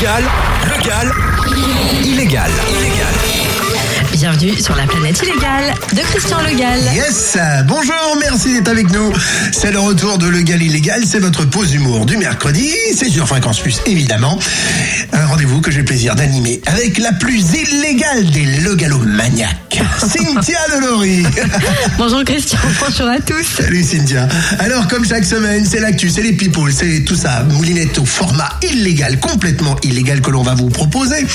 Légal, légal, illégal. Illégal. Bienvenue sur la planète illégale de Christian Legal. Yes, bonjour, merci d'être avec nous. C'est le retour de Le Gal Illégal, c'est votre pause humour du mercredi, c'est sur Fréquence Plus évidemment. Un rendez-vous que j'ai le plaisir d'animer avec la plus illégale des legalomaniaques, Cynthia Delory. Bonjour Christian, bonjour à tous. Salut Cynthia. Alors comme chaque semaine, c'est l'actu, c'est les people, c'est tout ça, moulinette au format illégal, complètement illégal que l'on va vous proposer.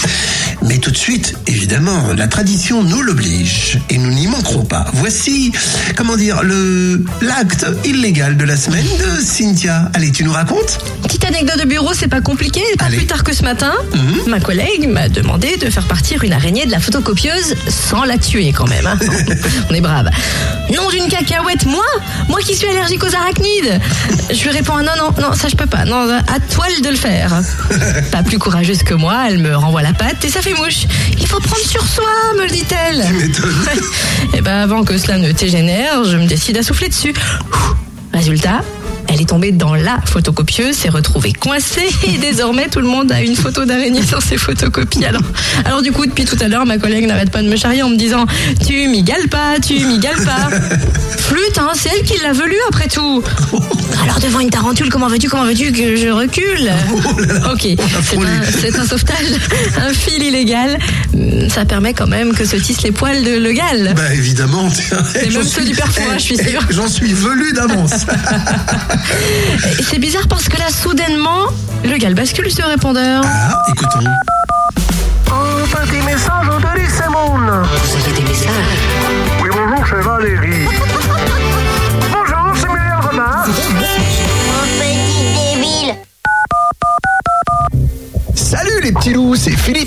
Mais tout de suite, évidemment, la tradition nous l'oblige et nous n'y manquerons pas. Voici, comment dire, le l'acte illégal de la semaine de Cynthia. Allez, tu nous racontes? Petite anecdote de bureau, c'est pas compliqué. Pas Allez. plus tard que ce matin, Mhm. ma collègue m'a demandé de faire partir une araignée de la photocopieuse sans la tuer quand même. hein. On est brave. Non d'une cacahuète, qui suis allergique aux arachnides Je lui réponds ah non, non, non, ça je peux pas. Non, à toi de le faire. Pas plus courageuse que moi, elle me renvoie la patte et ça fait mouche. Il faut prendre sur soi, me le dit-elle. Et ben avant que cela ne dégénère, je me décide à souffler dessus. Résultat, elle est tombée dans la photocopieuse, s'est retrouvée coincée et désormais tout le monde a une photo d'araignée sur ses photocopies. Alors, alors du coup, depuis tout à l'heure, ma collègue n'arrête pas de me charrier en me disant Tu m'égales pas, tu m'égales pas. Flûte, hein, c'est elle qui l'a voulu après tout. Alors devant une tarentule, comment veux-tu, comment veux-tu que je recule? Ok, c'est un, c'est un sauvetage, un fil illégal. Hum, Ça permet quand même que se tissent les poils de Legal. Bah évidemment. C'est même ceux du perforat, je suis sûre. J'en suis velu d'avance. C'est bizarre parce que là, soudainement, le gars bascule sur le répondeur. Ah, écoutons. Un petit message de Simone. Vous avez des messages Oui, bonjour, c'est Valérie.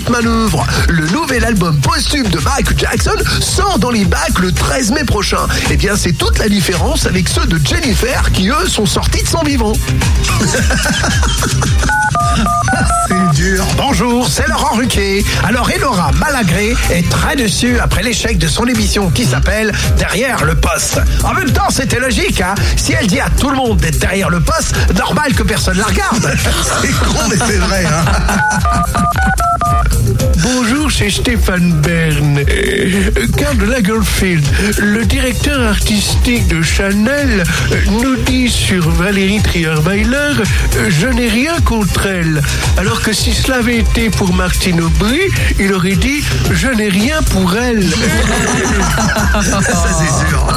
Manœuvre. Le nouvel album posthume de Michael Jackson sort dans les bacs le 13 mai prochain. Eh bien, c'est toute la différence avec ceux de Jennifer qui, eux, sont sortis de son vivant. C'est dur. Bonjour, c'est Laurent Ruquier. Alors, Elora Malagré est très dessus après l'échec de son émission qui s'appelle Derrière le poste. En même temps, c'était logique, hein. Si elle dit à tout le monde d'être derrière le poste, normal que personne la regarde. c'est con, mais c'est vrai, hein. Bonjour, c'est Stéphane Bern. Karl Lagerfeld, le directeur artistique de Chanel, nous dit sur Valérie Trierweiler Je n'ai rien contre elle. Alors que si cela avait été pour Martine Aubry, il aurait dit Je n'ai rien pour elle. Ça, c'est sûr.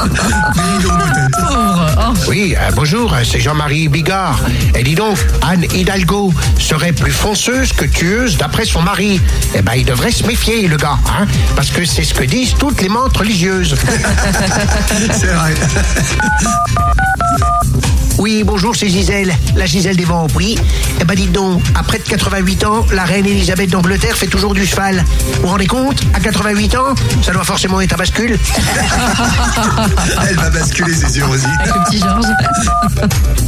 Oh. Oui, euh, bonjour, euh, c'est Jean-Marie Bigard. Et dis donc, Anne Hidalgo serait plus fonceuse que tueuse d'après son mari. Eh ben, il devrait se méfier, le gars, hein, parce que c'est ce que disent toutes les mentes religieuses. C'est vrai. Oui, bonjour, c'est Gisèle, la Gisèle des vents. Oui, eh ben, dites donc, à près de 88 ans, la reine Elisabeth d'Angleterre fait toujours du cheval. Vous vous rendez compte À 88 ans, ça doit forcément être un bascule. Elle va basculer, c'est sûr aussi. Avec le petit Georges.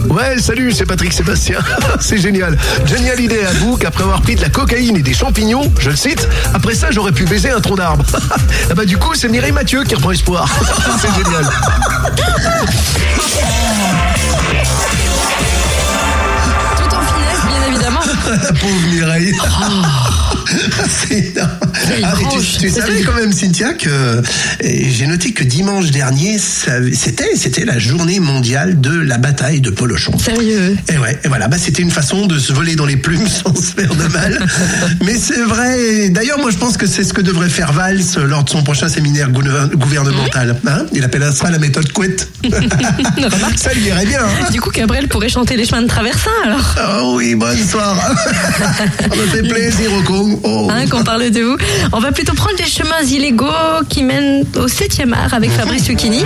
Ouais, salut, c'est Patrick Sébastien. c'est génial. Génial idée à vous qu'après avoir pris de la cocaïne et des champignons, je le cite, après ça j'aurais pu baiser un tronc d'arbre. ah bah du coup, c'est Mireille Mathieu qui reprend espoir. c'est génial. La pauvre Mireille. C'est Ah, tu, tu savais quand même, Cynthia, que euh, j'ai noté que dimanche dernier, c'était c'était la journée mondiale de la bataille de Polochon. Sérieux. Et ouais, et voilà, bah, c'était une façon de se voler dans les plumes sans se faire de mal. Mais c'est vrai. D'ailleurs, moi, je pense que c'est ce que devrait faire Valls lors de son prochain séminaire gouver- gouvernemental. Hein? Il appellera ça la méthode couette. ça lui irait bien. hein Du coup, Gabriel pourrait chanter les chemins de traversin alors. Oh oui, bonsoir. Ça me fait plaisir au con. Oh. Hein, qu'on parle de vous. On va plutôt prendre les chemins illégaux qui mènent au 7e art avec Fabrice Lucchini.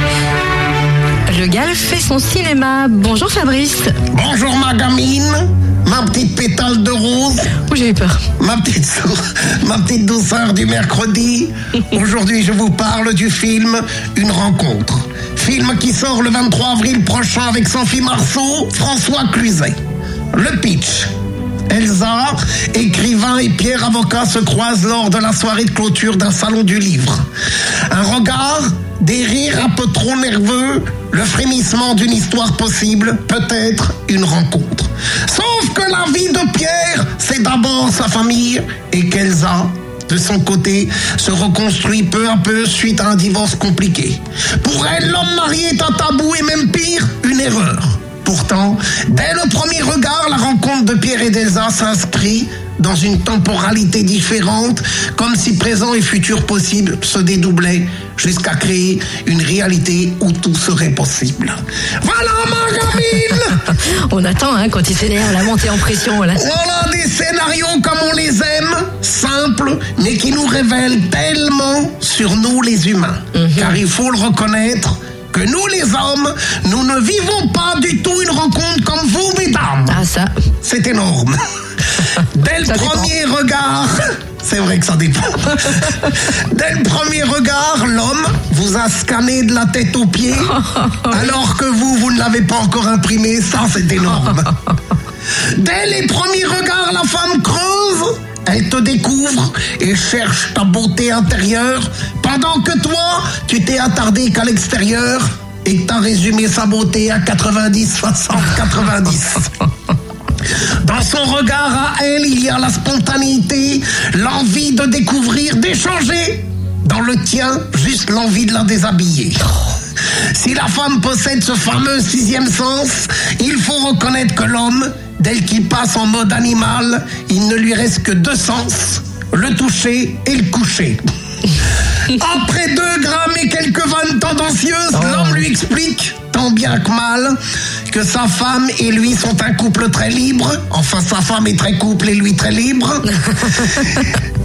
Le Gal fait son cinéma. Bonjour Fabrice. Bonjour ma gamine, ma petite pétale de rose, Oh, j'ai eu peur. ma petite, ma petite douceur du mercredi. Aujourd'hui, je vous parle du film Une rencontre. Film qui sort le 23 avril prochain avec Sophie Marceau, François Cluzet. Le pitch. Elsa, écrivain et Pierre avocat se croisent lors de la soirée de clôture d'un salon du livre. Un regard, des rires un peu trop nerveux, le frémissement d'une histoire possible, peut-être une rencontre. Sauf que la vie de Pierre, c'est d'abord sa famille et qu'Elsa, de son côté, se reconstruit peu à peu suite à un divorce compliqué. Pour elle, l'homme marié est un tabou et même pire, une erreur. Pourtant, dès le premier regard, la rencontre de Pierre et d'Elsa s'inscrit dans une temporalité différente, comme si présent et futur possible se dédoublaient jusqu'à créer une réalité où tout serait possible. Voilà Margamine On attend hein, quand il s'énerve la montée en pression. Là. Voilà des scénarios comme on les aime, simples, mais qui nous révèlent tellement sur nous les humains. Car il faut le reconnaître, que nous les hommes, nous ne vivons pas du tout une rencontre comme vous, mesdames. Ah ça. C'est énorme. Dès le dépend. premier regard, c'est vrai que ça dépend. Dès le premier regard, l'homme vous a scanné de la tête aux pieds, alors que vous, vous ne l'avez pas encore imprimé. Ça, c'est énorme. Dès les premiers regards, la femme creuse. Elle te découvre et cherche ta beauté intérieure, pendant que toi, tu t'es attardé qu'à l'extérieur et que t'as résumé sa beauté à 90, 60, 90. Dans son regard à elle, il y a la spontanéité, l'envie de découvrir, d'échanger. Dans le tien, juste l'envie de la déshabiller. Si la femme possède ce fameux sixième sens, il faut reconnaître que l'homme, dès qu'il passe en mode animal, il ne lui reste que deux sens, le toucher et le coucher. Après deux grammes et quelques vannes tendancieuses, l'homme lui explique, tant bien que mal, que sa femme et lui sont un couple très libre. Enfin, sa femme est très couple et lui très libre.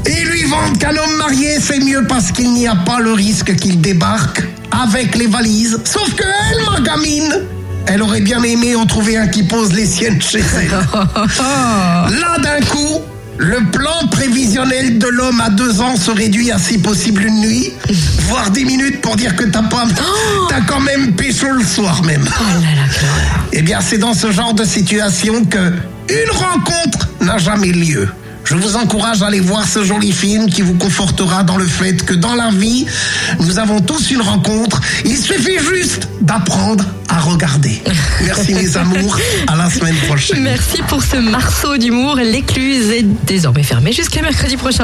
Et lui vendre qu'un homme marié, c'est mieux parce qu'il n'y a pas le risque qu'il débarque avec les valises. Sauf que elle, ma gamine, elle aurait bien aimé en trouver un qui pose les siennes chez elle. Là, d'un coup, le plan prévisionnel de l'homme à deux ans se réduit à si possible une nuit, voire dix minutes pour dire que t'as pas, t'as quand même pécho le soir même. Oh là là. Eh bien, c'est dans ce genre de situation que une rencontre n'a jamais lieu. Je vous encourage à aller voir ce joli film qui vous confortera dans le fait que dans la vie, nous avons tous une rencontre. Il suffit juste d'apprendre à regarder. Merci mes amours. À la semaine prochaine. Merci pour ce marceau d'humour. L'écluse est désormais fermée jusqu'à mercredi prochain.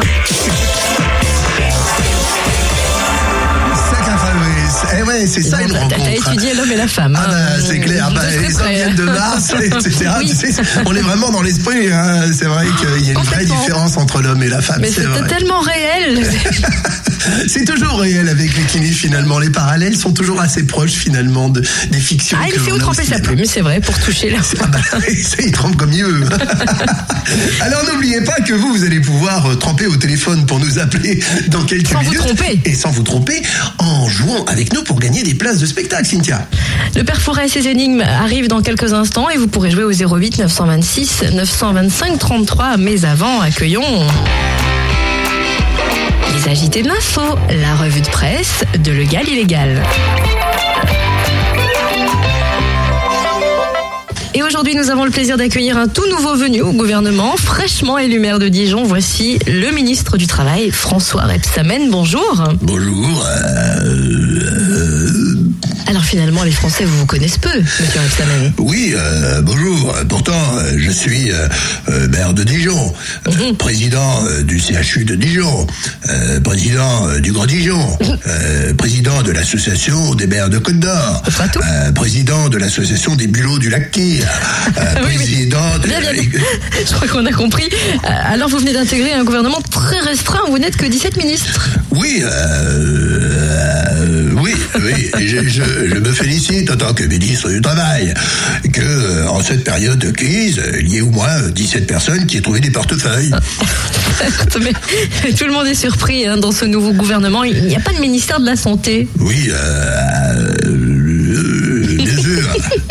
Ouais, c'est ça une T'as- T'as rencontre. étudié l'homme et la femme. Ah bah, hein. c'est clair, De bah, les hommes viennent de Mars, etc. Tu sais, on est vraiment dans l'esprit. hein. C'est vrai qu'il y a une vraie différence entre l'homme et la femme. Mais c'est tellement réel. C'est toujours réel avec les kinis finalement. Les parallèles sont toujours assez proches finalement de, des fictions. Ah, il l'on où tremper sa plume, c'est vrai, pour toucher la Ah bah, ça, il trempe comme il veut. Alors n'oubliez pas que vous, vous allez pouvoir euh, tremper au téléphone pour nous appeler dans quelques Sans vous minutes. tromper. Et sans vous tromper, en jouant avec nous pour gagner des places de spectacle, Cynthia. Le père Fouret et ses énigmes arrivent dans quelques instants et vous pourrez jouer au 08 926 925 33. Mais avant, accueillons. Les agités de l'info, la revue de presse de Legal Illégal. Et aujourd'hui, nous avons le plaisir d'accueillir un tout nouveau venu au gouvernement, fraîchement élu maire de Dijon. Voici le ministre du Travail, François Rebsamen. Bonjour. Bonjour. Alors finalement, les Français vous vous connaissent peu, monsieur Rebsamen. Oui, euh, bonjour. Pourtant, euh, je suis euh, maire de Dijon, euh, président du CHU de Dijon, président du Grand Dijon, euh, président de l'association des maires de Côte d'Or, président de l'association des bulots du lac Kyr, Oui, oui. président de... Je crois qu'on a compris. Alors, vous venez d'intégrer un gouvernement très restreint. Vous n'êtes que 17 ministres. Oui, euh, euh, oui, oui. Je, je- je me félicite en tant que ministre du Travail que, euh, en cette période de crise, il y ait au moins euh, 17 personnes qui aient trouvé des portefeuilles. Mais tout le monde est surpris hein, dans ce nouveau gouvernement. Il n'y a pas de ministère de la Santé. Oui, euh.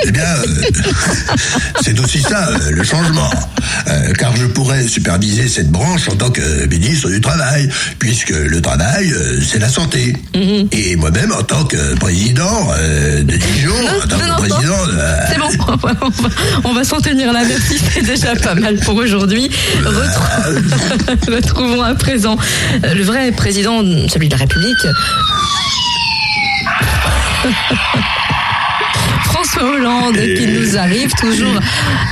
Eh bien, euh, c'est aussi ça, euh, le changement. Euh, car je pourrais superviser cette branche en tant que ministre du Travail, puisque le travail, c'est la santé. Et moi-même, en tant que président de Dijon, en tant que non, président... C'est bon, on va, s'en tenir là. Merci, c'est déjà pas mal pour aujourd'hui. Retrou- Retrouvons à présent le vrai président, celui de la République. François Hollande qui nous arrive toujours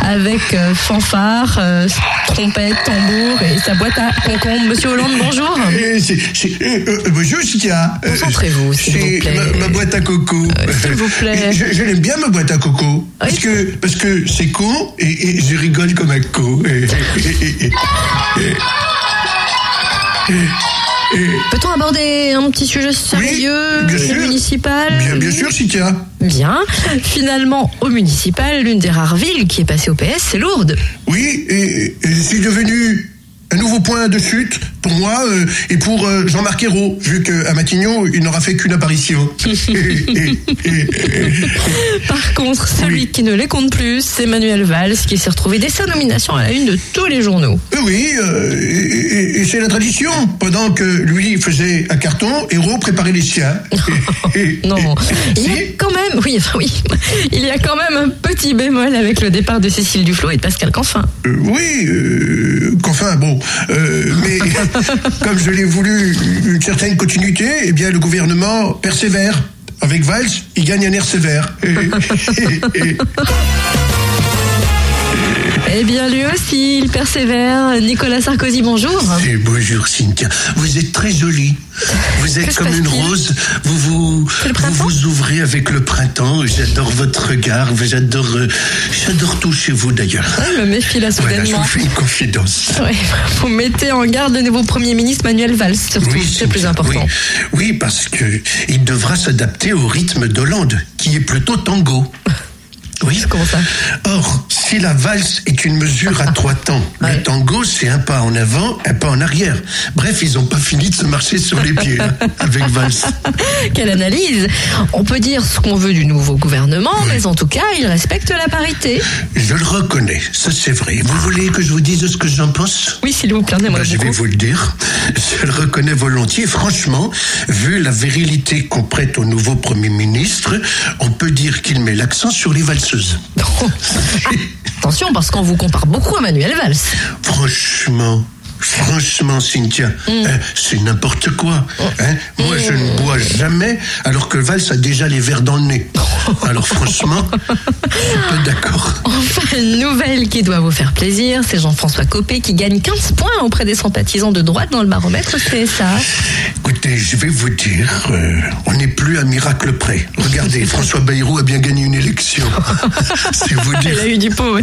avec euh, fanfare, euh, trompette, tambour et sa boîte à concombre. Monsieur Hollande, bonjour. C'est- euh, bonjour, Cynthia. Concentrez-vous, s'il vous plaît. Ma, ma boîte à coco. s'il vous plaît. Je, je l'aime bien, ma boîte à coco. Parce Oui. que, parce que c'est con et, et je rigole comme un co. Peut-on aborder un petit sujet sérieux bien sûr. municipal Bien, bien sûr, Cynthia. Bien. Finalement, au municipal, l'une des rares villes qui est passée au PS, c'est Lourdes. Oui, et, et je suis devenu un nouveau point de chute pour moi euh, et pour euh, Jean-Marc Ayrault, vu qu'à Matignon, il n'aura fait qu'une apparition. Par contre, celui qui ne les compte plus, c'est Manuel Valls, qui s'est retrouvé dès sa nomination à la une de tous les journaux. Euh, Oui, euh, et, c'est la tradition. Pendant que lui faisait un carton, Héros préparait les et- Non, il y a quand même, oui, enfin oui, il y a quand même un petit bémol avec le départ de Cécile Duflot et de Pascal Canfin. Oui, qu'enfin, bon, euh, mais comme je l'ai voulu une certaine continuité, eh bien le gouvernement persévère. Avec Valls, il gagne un air sévère. Et- et- et- Eh bien, lui aussi, il persévère. Nicolas Sarkozy, bonjour. et bonjour Cynthia, vous êtes très jolie. Vous êtes comme une rose. Vous vous, C'est vous vous ouvrez avec le printemps. J'adore votre regard. J'adore, euh, j'adore tout chez vous d'ailleurs. Ah, Il me méfie là Voilà, je soudainement. vous fais une confidence. Vous mettez en garde le nouveau Premier ministre Manuel Valls, surtout, c'est Cynthia, plus important. Oui, Oui, parce que il devra s'adapter au rythme d'Hollande, qui est plutôt tango. Oui. Comment ça Or, si la valse est une mesure à trois temps, Ouais. le tango, c'est un pas en avant, un pas en arrière. Bref, ils n'ont pas fini de se marcher sur les pieds hein, avec valse. Quelle analyse On peut dire ce qu'on veut du nouveau gouvernement, mais en tout cas, il respecte la parité. Je le reconnais, ça c'est vrai. Vous voulez que je vous dise ce que j'en pense? Oui, s'il vous plaît, moi Ben, je vais vous le dire. Je le reconnais volontiers. Franchement, vu la virilité qu'on prête au nouveau Premier ministre, on peut dire qu'il met l'accent sur les valseuses. Attention, parce qu'on vous compare beaucoup à Manuel Valls. Franchement, franchement, Cynthia, Mm. hein, c'est n'importe quoi. hein. Moi, je ne bois jamais, alors que Valls a déjà les verres dans le nez. Alors, franchement, un peu d'accord. Enfin, une nouvelle qui doit vous faire plaisir, c'est Jean-François Copé qui gagne 15 points auprès des sympathisants de droite dans le baromètre CSA. Écoutez, je vais vous dire, euh, on n'est plus à miracle près. Regardez, François Bayrou a bien gagné une élection. C'est vous dire. Il a eu du pot.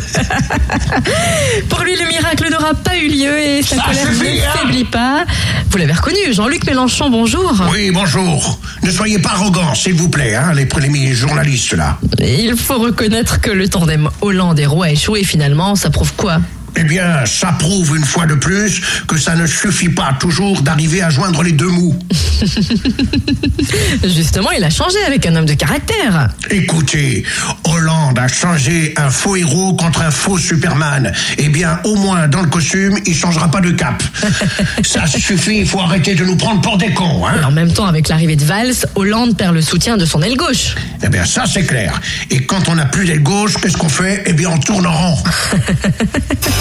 Pour lui, le miracle n'aura pas eu lieu et Ça suffit, ne hein faiblit pas. Vous l'avez reconnu, Jean-Luc Mélenchon, bonjour. Oui, bonjour. Ne soyez pas arrogants, s'il vous plaît, hein, les premiers journalistes là. Il faut reconnaître que le tandem Hollande et Roy a échoué finalement. Ça prouve quoi? Eh bien, ça prouve une fois de plus que ça ne suffit pas toujours d'arriver à joindre les deux mous. Justement, il a changé avec un homme de caractère. Écoutez, Hollande a changé un faux héros contre un faux Superman. Eh bien, au moins, dans le costume, il changera pas de cap. Ça suffit, il faut arrêter de nous prendre pour des cons, hein. en même temps, avec l'arrivée de Valls, Hollande perd le soutien de son aile gauche. Eh bien, ça, c'est clair. Et quand on n'a plus d'aile gauche, qu'est-ce qu'on fait? Eh bien, on tourne en rond.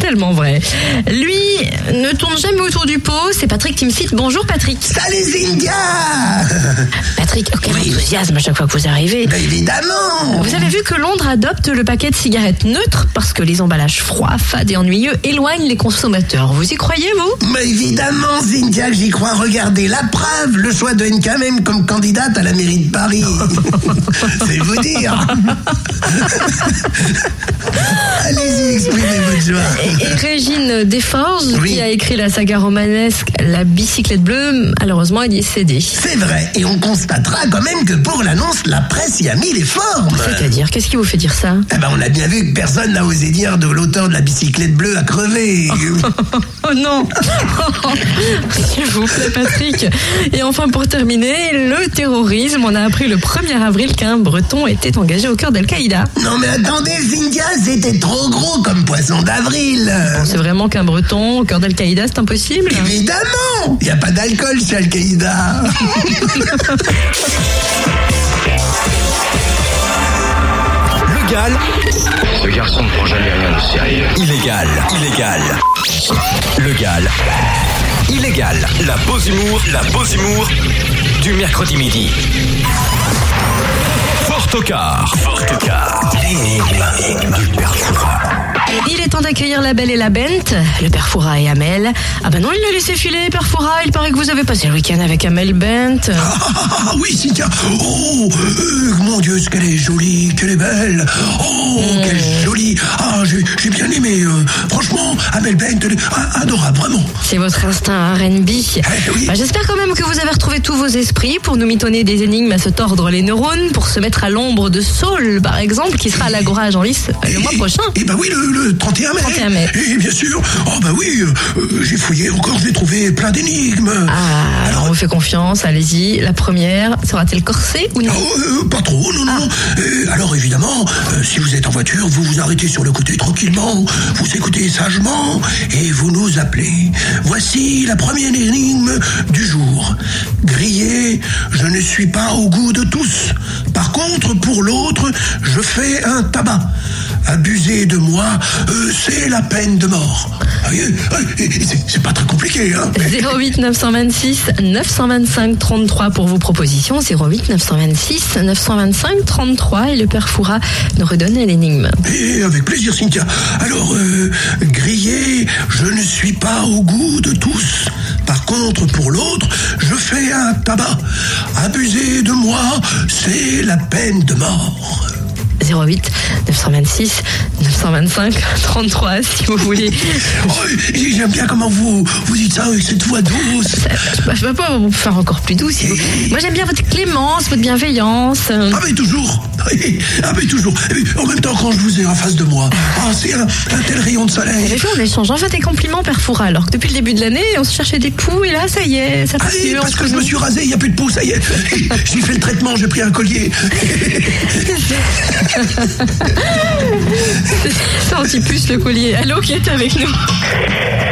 Vrai. Lui ne tourne jamais autour du pot. C'est Patrick Timsit. Bonjour Patrick. Salut, Zindia Patrick, oh, quel enthousiasme à chaque fois que vous arrivez. Ben, évidemment Vous avez vu que Londres adopte le paquet de cigarettes neutres parce que les emballages froids, fades et ennuyeux éloignent les consommateurs. Vous y croyez, vous? Mais évidemment, que j'y crois. Regardez la preuve, le choix de NK même comme candidate à la mairie de Paris. C'est vous dire. Allez-y, exprimez votre joie. Et, Régine Desforges, Oui. qui a écrit la saga romanesque La bicyclette bleue, malheureusement, elle y est cédée. C'est vrai, et on constatera quand même que pour l'annonce, la presse y a mis les formes. C'est-à-dire, qu'est-ce qui vous fait dire ça? Eh ben, on a bien vu que personne n'a osé dire de l'auteur de la bicyclette bleue à crever. Oh non S'il vous plaît, Patrick. Et enfin, pour terminer, le terrorisme. On a appris le 1er avril qu'un Breton était engagé au cœur d'Al-Qaïda. non mais attendez, Cynthia, c'était trop gros comme poisson d'avril. C'est vraiment qu'un Breton au cœur d'Al-Qaïda, c'est impossible Évidemment, il n'y a pas d'alcool chez Al-Qaïda. Le Légal, Ce garçon ne prend jamais rien de sérieux. illégal, illégal. Legal, illégal. La pause humour, la pause humour du mercredi midi. Fort au quart, fort au quart. L'énigme du. Il est temps d'accueillir la Belle et la Bente, le père Foura et Amel. Ah bah non, il l'a laissé filer, père Foura. Il paraît que vous avez passé le week-end avec Amel Bent. Ah oui, Cynthia. Oh, euh, mon Dieu, ce qu'elle est jolie, qu'elle est belle. Oh, quelle jolie. Ah, j'ai bien aimé. euh, franchement, Amel Bent, elle est ah, adorable, vraiment. C'est votre instinct R&B. Eh oui. Bah, J'espère quand même que vous avez retrouvé tous vos esprits pour nous mitonner des énigmes à se tordre les neurones, pour se mettre à l'ombre de Saul, par exemple, qui sera à l'Agora à Genlis le mois prochain. Eh ben oui, le, le 31 mai. 31 mai. Et bien sûr. Oh bah oui, euh, euh, j'ai fouillé encore, j'ai trouvé plein d'énigmes. Ah, alors on vous fait confiance, allez-y. La première, sera-t-elle corsée ou non? Oh, euh, pas trop, non, non, non. Euh, alors évidemment, euh, si vous êtes en voiture, vous vous arrêtez sur le côté tranquillement, vous écoutez sagement et vous nous appelez. Voici la première énigme du jour. Grillé, je ne suis pas au goût de tous. Par contre, pour l'autre, je fais un tabac. Abuser de moi, euh, c'est la peine de mort. Ah C'est pas très compliqué, hein. 08 926 925 33 pour vos propositions. 08 926 925 33 et le père Foura nous redonne l'énigme. Et avec plaisir, Cynthia. Alors, euh, grillé, je ne suis pas au goût de tous. Par contre, pour l'autre, je fais un tabac. Abuser de moi, c'est la peine de mort. 08 926 925 33 si vous voulez. Oh, J'aime bien comment vous, vous dites ça avec cette voix douce. Je ne peux pas vous faire encore plus si vous- Moi j'aime bien votre clémence, votre bienveillance. Ah mais toujours Ah mais toujours En même temps, quand je vous ai en face de moi, ah, c'est un, un tel rayon de soleil. gens, on échange enfin des compliments, Père Foura. Alors que depuis le début de l'année, on se cherchait des poux et là, ça y est, ça passe mieux parce que je me suis rasé, il n'y a plus de peau, ça y est. J'ai fait le traitement, j'ai pris un collier. C'est anti-puce le collier. Allô, qui est avec nous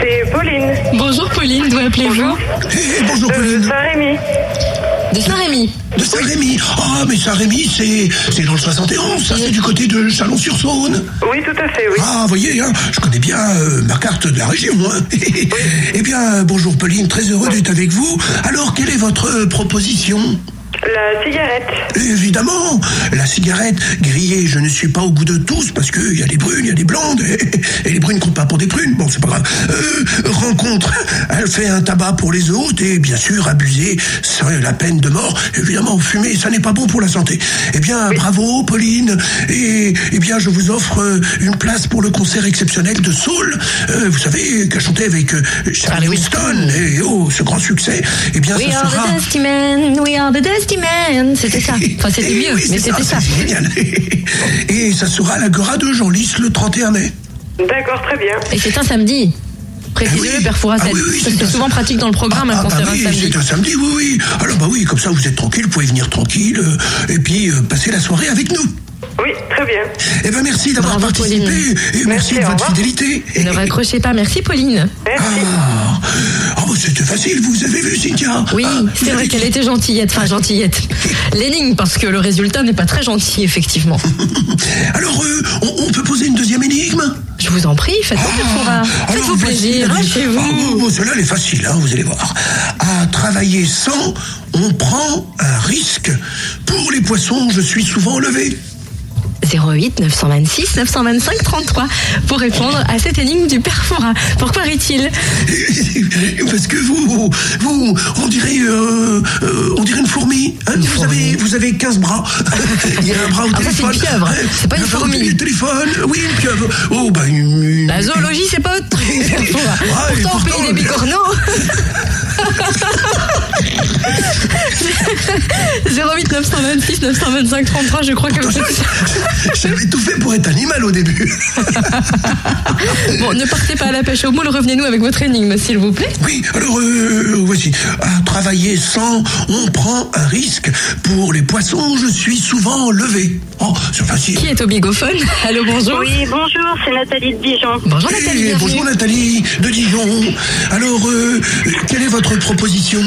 C'est Pauline, Bonjour Pauline, d'où appelez-vous Eh, bonjour de Pauline. Saint-Rémy. De Saint-Rémy. De Saint-Rémy. Ah, mais Saint-Rémy, c'est, c'est dans le 71, ça, c'est du côté de Chalon-sur-Saône. Oui, tout à fait, oui. Ah, vous voyez, hein, je connais bien euh, ma carte de la région. hein. eh bien, bonjour Pauline, très heureux d'être avec vous. Alors, quelle est votre euh, proposition? La cigarette. Évidemment, la cigarette grillée, je ne suis pas au goût de tous parce qu'il y a des brunes, il y a des blondes et, et les brunes comptent pas pour des prunes. Bon, c'est pas grave. Euh, rencontre, elle fait un tabac pour les autres et bien sûr, abuser serait la peine de mort. Évidemment, fumer, ça n'est pas bon pour la santé. Eh bien, bravo, Pauline. Et eh bien, je vous offre euh, une place pour le concert exceptionnel de Soul. Euh, vous savez, qu'a chanté avec euh, Charlie Winston. Et oh, ce grand succès. Eh bien, We ça are sera. the Dusty C'était ça. Enfin, c'était mieux, oui, mais c'était ça. génial. Et ça sera à l'Agora de Genlis le 31 mai. D'accord, très bien. Et c'est un samedi. Précisez-le, Ah oui. Père Ah c'est oui, c'est souvent pratique dans le programme, un Ah, bah un oui, samedi. c'est un samedi, oui, oui. Alors bah oui, comme ça vous êtes tranquille, vous pouvez venir tranquille euh, et puis euh, passer la soirée avec nous. Oui, très bien. Eh ben merci d'avoir participé Pauline. et merci, Merci, de votre revoir. fidélité. Ne raccrochez pas. Merci, Pauline. Merci. Ah, bah, c'était facile, vous avez vu Cynthia Oui, Ah, c'est vous vrai qu'elle était gentillette. Enfin, gentillette. L'énigme, parce que le résultat n'est pas très gentil, effectivement. Alors euh, on, on peut poser une deuxième énigme? Je vous en prie, Foura. Ah, Faites-vous plaisir, la- lâchez-vous. Ah, bon, bon, est facile, hein, vous allez voir. À travailler sans, on prend un risque. Pour les poissons, je suis souvent levé. 08 926 925 33 pour répondre à cette énigme du Père Foura. Pourquoi rit-il? Parce que vous, vous, on dirait, euh, euh, on dirait une fourmi. hein? vous avez, vous avez 15 bras. Il y a un bras au Ah, ça, c'est téléphone. une pieuvre. C'est pas une fourmi. téléphone. Oui, une pieuvre. Oh, bah, une, La zoologie, c'est pas et Pourtant, pourtant, pays des le- bicorneaux. 08 926 925 33, je crois que vous J'avais tout fait pour être animal au début. Bon, ne partez pas à la pêche au moule, revenez-nous avec votre énigme, s'il vous plaît. Oui, alors euh, voici. À travailler sans, on prend un risque. Pour les poissons, je suis souvent levé. Oh, c'est facile. Qui est au bigophone? Allô, bonjour. Oui, bonjour, c'est Nathalie de Dijon. Bonjour Nathalie, bienvenue. bonjour Nathalie de Dijon. Alors, euh, quelle est votre proposition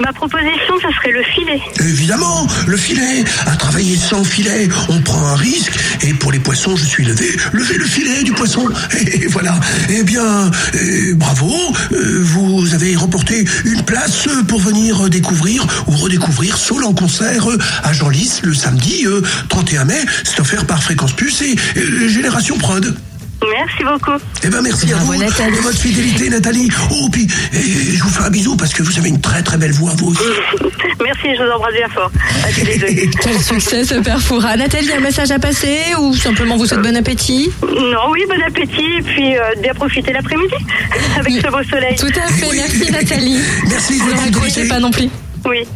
Ma proposition, ça serait le filet. Évidemment, le filet. À travailler sans filet, on prend un risque. Et pour les poissons, je suis levé. Levez le filet du poisson. Et voilà. Eh bien, euh, bravo. Euh, vous avez remporté une place pour venir découvrir ou redécouvrir Saul en concert euh, à Genlis le samedi euh, 31 mai. C'est offert par Fréquence Plus et euh, Génération Prod. Merci beaucoup. Eh ben merci à vous Nathalie. de votre fidélité, Nathalie. Oh, puis je vous fais un bisou parce que vous avez une très très belle voix, vous aussi. Merci, je vous embrasse bien fort. À tous les deux. Quel succès ce père Foura. Nathalie, un message à passer ou simplement vous souhaite bon appétit? Non, oui, bon appétit et puis euh, bien profiter l'après-midi avec ce beau soleil. Tout à fait, merci Nathalie. Merci de Ne pas non plus. Oui.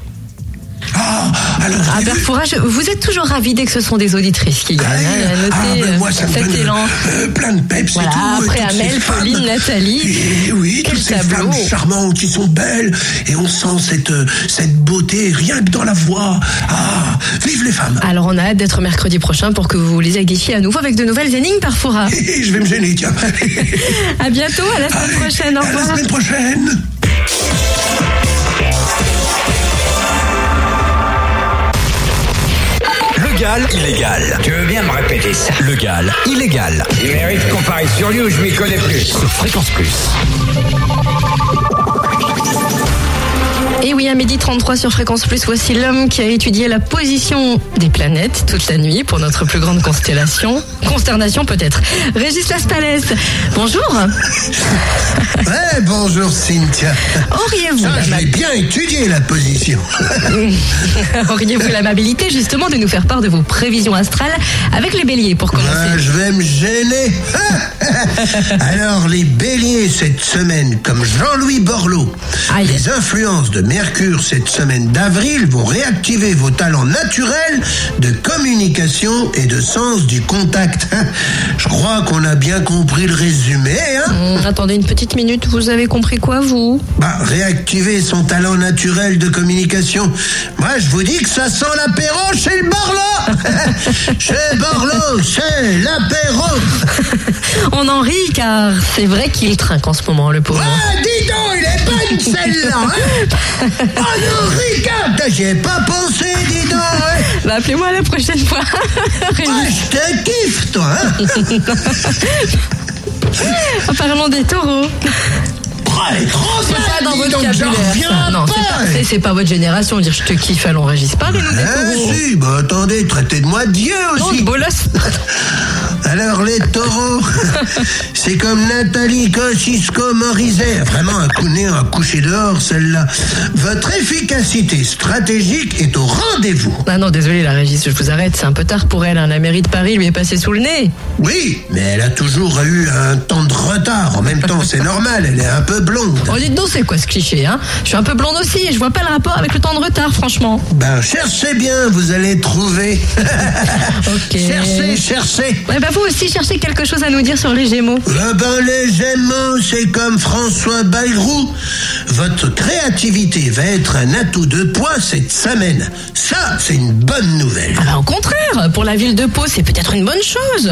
Ah, alors, vous Ah, je- vous êtes toujours ravi dès que ce sont des auditrices qui gagnent. Ah, hein, ah, ben euh, moi, ça élan. euh, plein de peps Voilà, et tout. après Amel, femmes. Pauline, Nathalie. Et oui, toutes ces tableau. femmes charmantes qui sont belles. Et on sent cette, euh, cette beauté rien que dans la voix. Ah, vive les femmes. Alors on a hâte d'être mercredi prochain pour que vous les aiguichiez à nouveau avec de nouvelles énigmes Père Foura. Et je vais me gêner, tiens. À bientôt, à la semaine prochaine, au à la revoir. semaine prochaine. Le Gal illégal. Tu veux bien me répéter ça Le Gal illégal. Il mérite qu'on parie sur lui ou je m'y connais plus. Sur Fréquence Plus. Et oui, à midi 33 sur Fréquence Plus, voici l'homme qui a étudié la position des planètes toute la nuit pour notre plus grande constellation. Consternation peut-être. Régis Laspalès, bonjour. Ouais, bonjour Cynthia. Auriez-vous Ça, je l'ai bien étudié, la position. auriez-vous l'amabilité justement de nous faire part de vos prévisions astrales avec les béliers pour Ah, commencer je vais me gêner. Alors, les béliers cette semaine, comme Jean-Louis Borloo, Aïe. les influences de Mercure cette semaine d'avril vont réactiver vos talents naturels de communication et de sens du contact. Je crois qu'on a bien compris le résumé, hein Hum, Attendez une petite minute, vous avez compris quoi vous? Bah, réactiver son talent naturel de communication. Moi, je vous dis que ça sent l'apéro chez le Borloo Chez Borloo, c'est l'apéro On en rit car c'est vrai qu'il trinque en ce moment le pauvre. Ah, dis donc, il est bonne celle-là, hein Oh non, regarde, j'y ai pas pensé, dis donc, hein Bah, Appelez-moi la prochaine fois. Ah, je te kiffe, toi, hein En parlant des taureaux. C'est pas dans votre vocabulaire. Non, c'est pas. pas, pas votre génération. Dire je te kiffe, allons Régis. Parlez-nous des Ah taureaux. si, bah attendez, traitez-de-moi de Dieu Non, aussi. Alors les taureaux, c'est comme Nathalie Kosciusko-Morizet, vraiment un coup de nez, un coucher dehors celle-là. Votre efficacité stratégique est au rendez-vous. Ah non, désolé la Régis, je vous arrête. C'est un peu tard pour elle. hein. La mairie de Paris lui est passée sous le nez. Oui, mais elle a toujours eu un temps de retard. En même temps, c'est normal, elle est un peu blonde. Oh, dites donc, c'est quoi ce cliché, hein? Je suis un peu blonde aussi et je vois pas le rapport avec le temps de retard, franchement. Ben cherchez bien, vous allez trouver. Ok. Cherchez, cherchez. Ouais, bah vous aussi cherchez quelque chose à nous dire sur les Gémeaux. Eh ben, les Gémeaux, c'est comme François Bayrou. Votre créativité va être un atout de poids cette semaine. Ça, c'est une bonne nouvelle. Ah bah au contraire, pour la ville de Pau, c'est peut-être une bonne chose.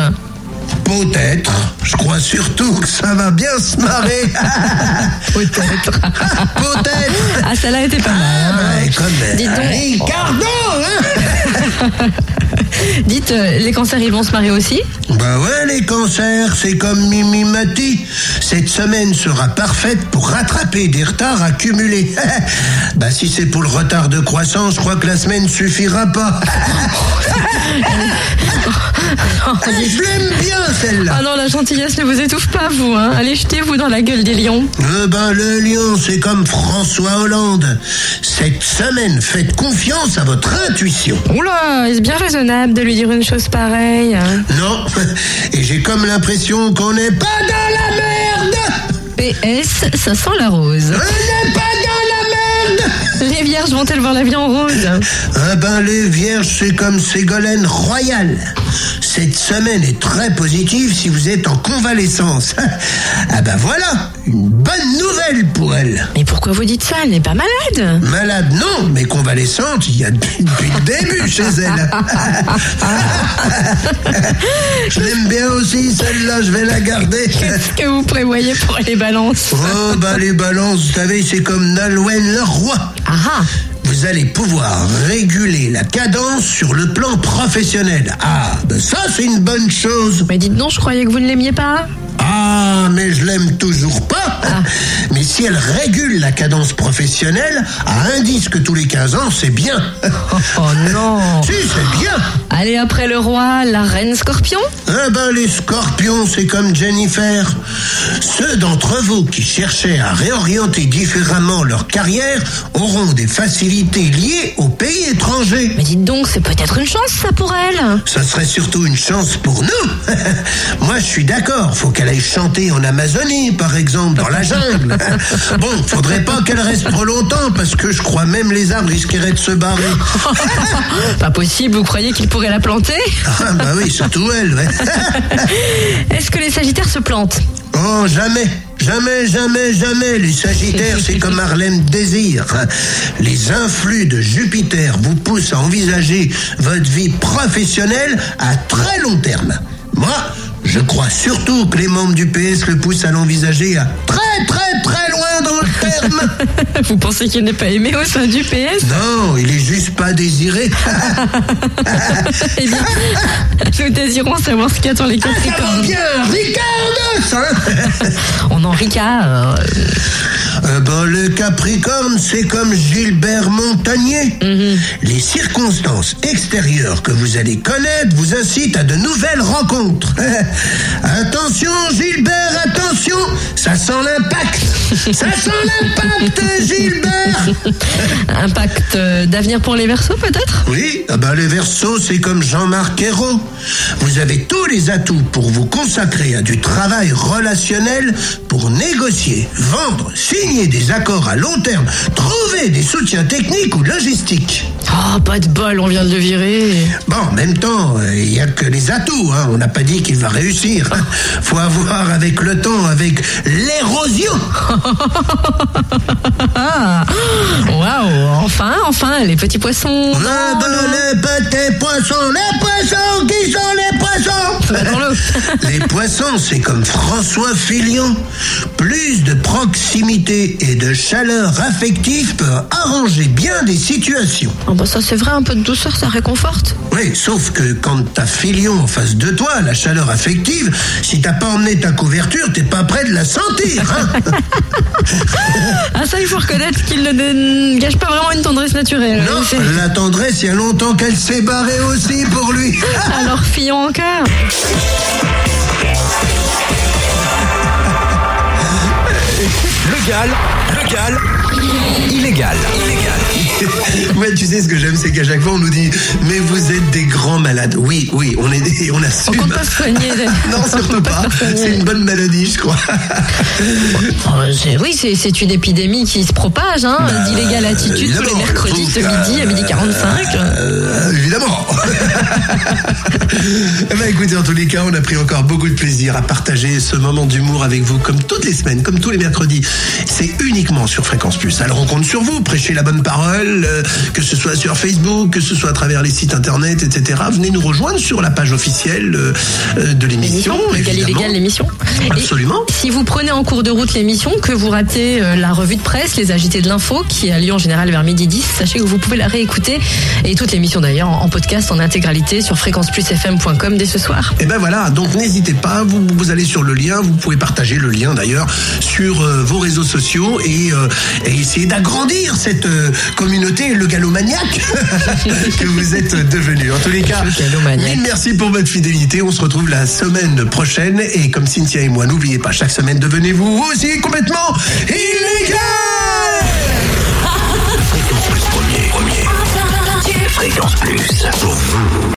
Peut-être. Je crois surtout que ça va bien se marrer. Peut-être. Peut-être. ah, celle-là était pas mal. Ah, hein. ben, comme euh, Dis donc. Ricardo, hein Dites, euh, les cancers, ils vont se marier aussi? Bah ouais, les cancers, c'est comme Mimi Mati. Cette semaine sera parfaite pour rattraper des retards accumulés. bah si c'est pour le retard de croissance, je crois que la semaine suffira pas. je l'aime bien celle-là. Ah non, la gentillesse ne vous étouffe pas, vous. Hein. Allez, jetez-vous dans la gueule des lions. Eh ben le lion, c'est comme François Hollande. Cette semaine, faites confiance à votre intuition. Oula, est-ce bien raisonnable de lui dire une chose pareille hein? Non, et j'ai comme l'impression qu'on n'est pas dans la merde. PS, ça sent la rose. On n'est pas dans la merde. Les vierges vont-elles voir la vie en rose? Ah ben les vierges, c'est comme Ségolène Royal. Cette semaine est très positive si vous êtes en convalescence. Ah bah voilà, une bonne nouvelle pour elle. Mais pourquoi vous dites ça? Elle n'est pas malade. Malade, non, mais convalescente, il y a depuis, depuis le début chez elle. je l'aime bien aussi, celle-là, je vais la garder. Qu'est-ce que vous prévoyez pour les balances? Oh, bah les balances, vous savez, c'est comme Nolwenn le roi. Ah ah Vous allez pouvoir réguler la cadence sur le plan professionnel. Ah, ben ça, c'est une bonne chose. Mais dites donc, je croyais que vous ne l'aimiez pas. Ah, mais je l'aime toujours pas. Mais si elle régule la cadence professionnelle, à un disque tous les 15 ans, c'est bien. Oh non si, c'est bien. Allez, après le roi, la reine scorpion? Ah ben, les scorpions, c'est comme Jennifer. Ceux d'entre vous qui cherchaient à réorienter différemment leur carrière auront des facilités liées au pays étranger. Mais dites donc, c'est peut-être une chance ça pour elle. Ça serait surtout une chance pour nous. Moi, je suis d'accord. Faut qu'elle aille chanter en Amazonie, par exemple, dans la jungle. Bon, faudrait pas qu'elle reste trop longtemps, parce que je crois même les arbres risqueraient de se barrer. Pas possible, vous croyez qu'il pourrait la planter? Ah, bah oui, surtout elle, ouais. Est-ce que les sagittaires se plantent? Oh, jamais. Jamais, jamais, jamais. Les Sagittaires, c'est comme Harlem Désir. Les influx de Jupiter vous poussent à envisager votre vie professionnelle à très long terme. Moi, je crois surtout que les membres du PS le poussent à l'envisager à très, très, très loin dans le terme. Vous pensez qu'il n'est pas aimé au sein du PS? Non, il est juste pas désiré. Eh bien, nous désirons savoir ce qu'attend les va capricornes. bien, Ricardo, hein? On en Ricard. Euh, ben, le Capricorne, c'est comme Gilbert Montagnier. Les circonstances extérieures que vous allez connaître vous incitent à de nouvelles rencontres. attention, Gilbert, attention, ça sent l'impact. Ça sent l'impact, Gilbert. Impact euh, d'avenir pour les Verseaux peut-être? Oui, ah ben, les Verseaux, c'est comme Jean-Marc Ayrault. Vous avez tous les atouts pour vous consacrer à du travail relationnel pour négocier, vendre, signer des accords à long terme, trouver des soutiens techniques ou logistiques. Oh, pas de bol, on vient de le virer. Bon, en même temps, euh, il n'y a que les atouts. Hein. On n'a pas dit qu'il va réussir. Faut avoir avec le temps, avec l'érosion. Waouh, enfin, enfin, les petits poissons. Ah ben, les petits poissons, les poissons, qui sont les poissons? Les poissons, c'est comme François Fillon. Plus de proximité et de chaleur affective peut arranger bien des situations. Oh, bah, ça c'est vrai, un peu de douceur, ça réconforte. Oui, sauf que quand t'as Fillon en face de toi, la chaleur affective, si t'as pas emmené ta couverture, t'es pas prêt de la sentir. hein. Ah, ça, il faut reconnaître qu'il ne gâche pas vraiment une tendresse naturelle. non, la tendresse, il y a longtemps qu'elle s'est barrée aussi pour lui. Alors, Fillon encore. Légal, légal, illégal, illégal. Ouais, tu sais ce que j'aime, c'est qu'à chaque fois on nous dit Mais vous êtes des grands malades. Oui, oui, on est des, on On assume. compte pas se soigner. non, surtout pas. C'est une bonne maladie, je crois. Oh, oui, c'est- c'est une épidémie qui se propage. Hein, D'illégale attitude tous les mercredis de midi à midi 45. Euh, évidemment. Eh ben, écoutez, en tous les cas, on a pris encore beaucoup de plaisir à partager ce moment d'humour avec vous, comme toutes les semaines, comme tous les mercredis. C'est uniquement sur Fréquence Plus. Alors on compte sur vous, prêchez la bonne parole, euh, que ce soit sur Facebook, que ce soit à travers les sites internet, etc. Venez nous rejoindre sur la page officielle euh, euh, de l'émission. Légal, évidemment. illégal, l'émission. Et Absolument. Si vous prenez en cours de route l'émission, que vous ratez euh, la revue de presse, les agités de l'info, qui a lieu en général vers midi 10, sachez que vous pouvez la réécouter, et toute l'émission d'ailleurs, en en podcast, en intégralité, sur fréquenceplusfm.com dès ce soir. Et ben voilà, donc n'hésitez pas, vous, vous allez sur le lien, vous pouvez partager le lien d'ailleurs sur euh, vos réseaux sociaux et, euh, et essayer d'agrandir cette euh, communauté, le galomaniaque que vous êtes devenu. En tous les cas, mille merci pour votre fidélité. On se retrouve la semaine prochaine et comme Cynthia et moi, n'oubliez pas, chaque semaine devenez-vous aussi complètement illégal Fréquence Plus premier, premier. Fréquence Plus pour vous.